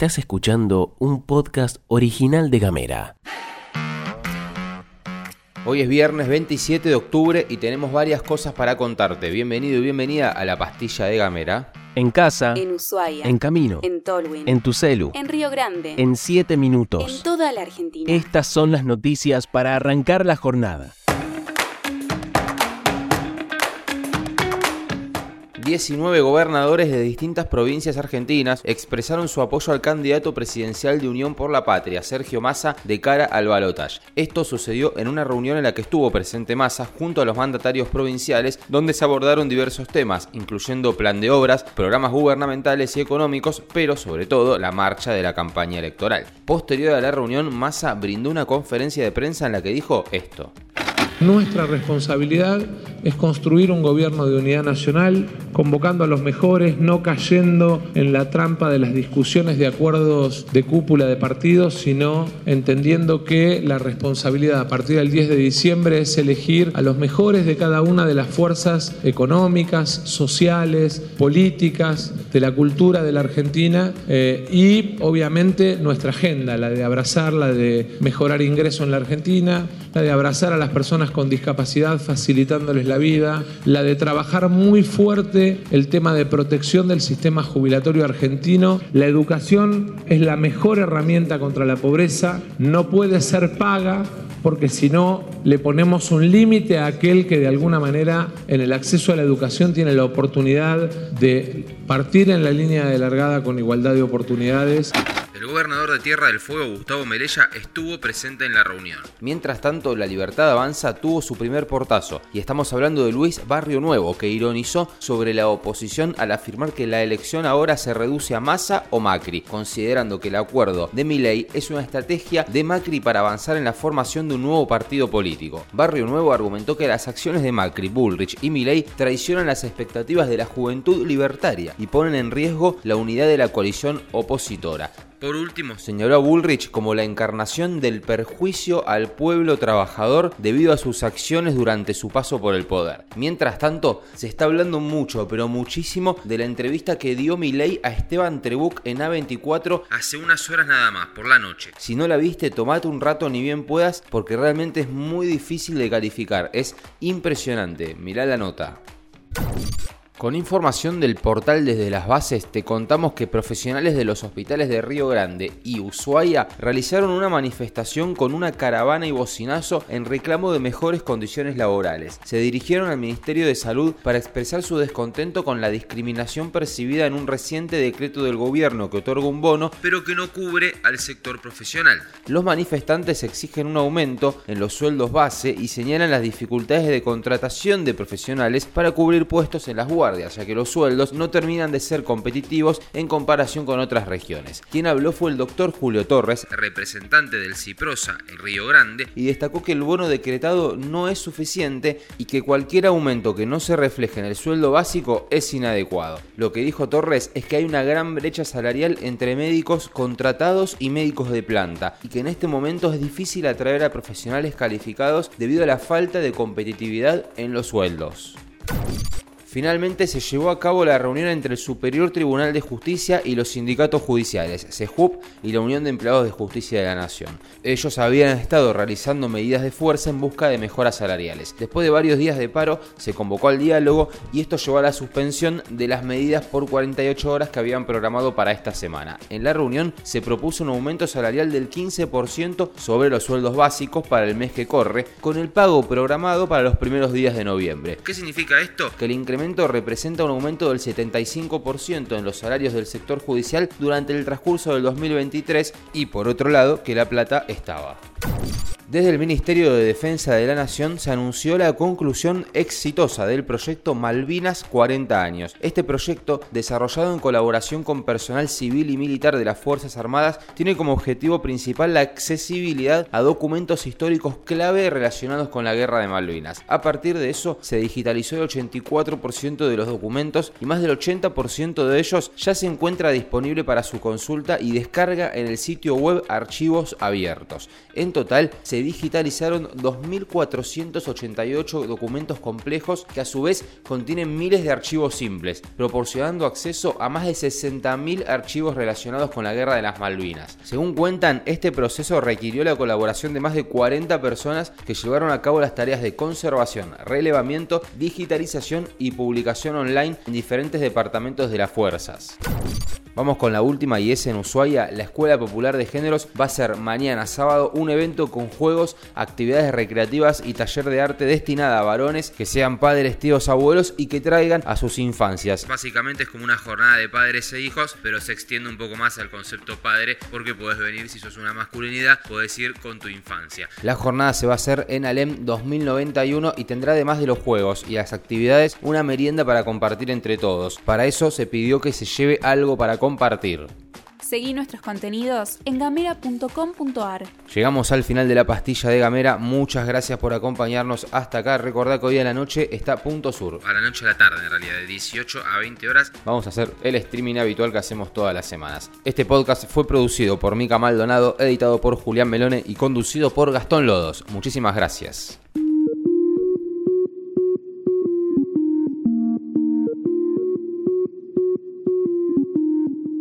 Estás escuchando un podcast original de Gamera. Hoy es viernes 27 de octubre y tenemos varias cosas para contarte. Bienvenido y bienvenida a la pastilla de Gamera. En casa, En Ushuaia. en camino, En Tolwyn. en tu celu, En Río Grande. en 7 En minutos. toda la Argentina. Estas son las noticias para arrancar la jornada. 19 gobernadores de distintas provincias argentinas expresaron su apoyo al candidato presidencial de Unión por la Patria, Sergio Massa, de cara al balotaje. Esto sucedió en una reunión en la que estuvo presente Massa junto a los mandatarios provinciales, donde se abordaron diversos temas, incluyendo plan de obras, programas gubernamentales y económicos, pero sobre todo la marcha de la campaña electoral. Posterior a la reunión, Massa brindó una conferencia de prensa en la que dijo esto. Nuestra responsabilidad es construir un gobierno de unidad nacional, convocando a los mejores, no cayendo en la trampa de las discusiones de acuerdos de cúpula de partidos, sino entendiendo que la responsabilidad a partir del 10 de diciembre es elegir a los mejores de cada una de las fuerzas económicas, sociales, políticas, de la cultura de la Argentina eh, y obviamente nuestra agenda, la de abrazar, la de mejorar ingreso en la Argentina, la de abrazar a las personas con discapacidad facilitándoles la vida, la de trabajar muy fuerte el tema de protección del sistema jubilatorio argentino. La educación es la mejor herramienta contra la pobreza, no puede ser paga porque si no le ponemos un límite a aquel que de alguna manera en el acceso a la educación tiene la oportunidad de partir en la línea de largada con igualdad de oportunidades. Gobernador de Tierra del Fuego, Gustavo Melella, estuvo presente en la reunión. Mientras tanto, La Libertad Avanza tuvo su primer portazo, y estamos hablando de Luis Barrio Nuevo, que ironizó sobre la oposición al afirmar que la elección ahora se reduce a Massa o Macri, considerando que el acuerdo de Milei es una estrategia de Macri para avanzar en la formación de un nuevo partido político. Barrio Nuevo argumentó que las acciones de Macri, Bullrich y Milei traicionan las expectativas de la juventud libertaria y ponen en riesgo la unidad de la coalición opositora. Por último, señaló a Bullrich como la encarnación del perjuicio al pueblo trabajador debido a sus acciones durante su paso por el poder. Mientras tanto, se está hablando mucho, pero muchísimo, de la entrevista que dio Milei a Esteban Trebuch en A24 hace unas horas nada más, por la noche. Si no la viste, tomate un rato ni bien puedas, porque realmente es muy difícil de calificar. Es impresionante. Mirá la nota. Con información del portal Desde las Bases te contamos que profesionales de los hospitales de Río Grande y Ushuaia realizaron una manifestación con una caravana y bocinazo en reclamo de mejores condiciones laborales. Se dirigieron al Ministerio de Salud para expresar su descontento con la discriminación percibida en un reciente decreto del gobierno que otorga un bono pero que no cubre al sector profesional. Los manifestantes exigen un aumento en los sueldos base y señalan las dificultades de contratación de profesionales para cubrir puestos en las guardias ya que los sueldos no terminan de ser competitivos en comparación con otras regiones. Quien habló fue el doctor Julio Torres, representante del CIPROSA en Río Grande, y destacó que el bono decretado no es suficiente y que cualquier aumento que no se refleje en el sueldo básico es inadecuado. Lo que dijo Torres es que hay una gran brecha salarial entre médicos contratados y médicos de planta, y que en este momento es difícil atraer a profesionales calificados debido a la falta de competitividad en los sueldos. Finalmente se llevó a cabo la reunión entre el Superior Tribunal de Justicia y los sindicatos judiciales, SEJUP y la Unión de Empleados de Justicia de la Nación. Ellos habían estado realizando medidas de fuerza en busca de mejoras salariales. Después de varios días de paro, se convocó al diálogo y esto llevó a la suspensión de las medidas por 48 horas que habían programado para esta semana. En la reunión se propuso un aumento salarial del 15% sobre los sueldos básicos para el mes que corre, con el pago programado para los primeros días de noviembre. ¿Qué significa esto? Que el incremento representa un aumento del 75% en los salarios del sector judicial durante el transcurso del 2023 y por otro lado que la plata estaba. Desde el Ministerio de Defensa de la Nación se anunció la conclusión exitosa del proyecto Malvinas 40 años. Este proyecto, desarrollado en colaboración con personal civil y militar de las Fuerzas Armadas, tiene como objetivo principal la accesibilidad a documentos históricos clave relacionados con la Guerra de Malvinas. A partir de eso, se digitalizó el 84% de los documentos y más del 80% de ellos ya se encuentra disponible para su consulta y descarga en el sitio web Archivos Abiertos. En total, se digitalizaron 2.488 documentos complejos que a su vez contienen miles de archivos simples, proporcionando acceso a más de 60.000 archivos relacionados con la Guerra de las Malvinas. Según cuentan, este proceso requirió la colaboración de más de 40 personas que llevaron a cabo las tareas de conservación, relevamiento, digitalización y publicación online en diferentes departamentos de las fuerzas. Vamos con la última y es en Ushuaia. La Escuela Popular de Géneros va a ser mañana sábado un evento con juegos, actividades recreativas y taller de arte destinada a varones que sean padres, tíos, abuelos y que traigan a sus infancias. Básicamente es como una jornada de padres e hijos, pero se extiende un poco más al concepto padre porque puedes venir si sos una masculinidad, puedes ir con tu infancia. La jornada se va a hacer en Alem 2091 y tendrá además de los juegos y las actividades una merienda para compartir entre todos. Para eso se pidió que se lleve algo para compartir. Seguí nuestros contenidos en gamera.com.ar. Llegamos al final de la pastilla de Gamera. Muchas gracias por acompañarnos hasta acá. Recordad que hoy a la noche está Punto Sur. A la noche a la tarde, en realidad, de 18 a 20 horas. Vamos a hacer el streaming habitual que hacemos todas las semanas. Este podcast fue producido por Mica Maldonado, editado por Julián Melone y conducido por Gastón Lodos. Muchísimas gracias.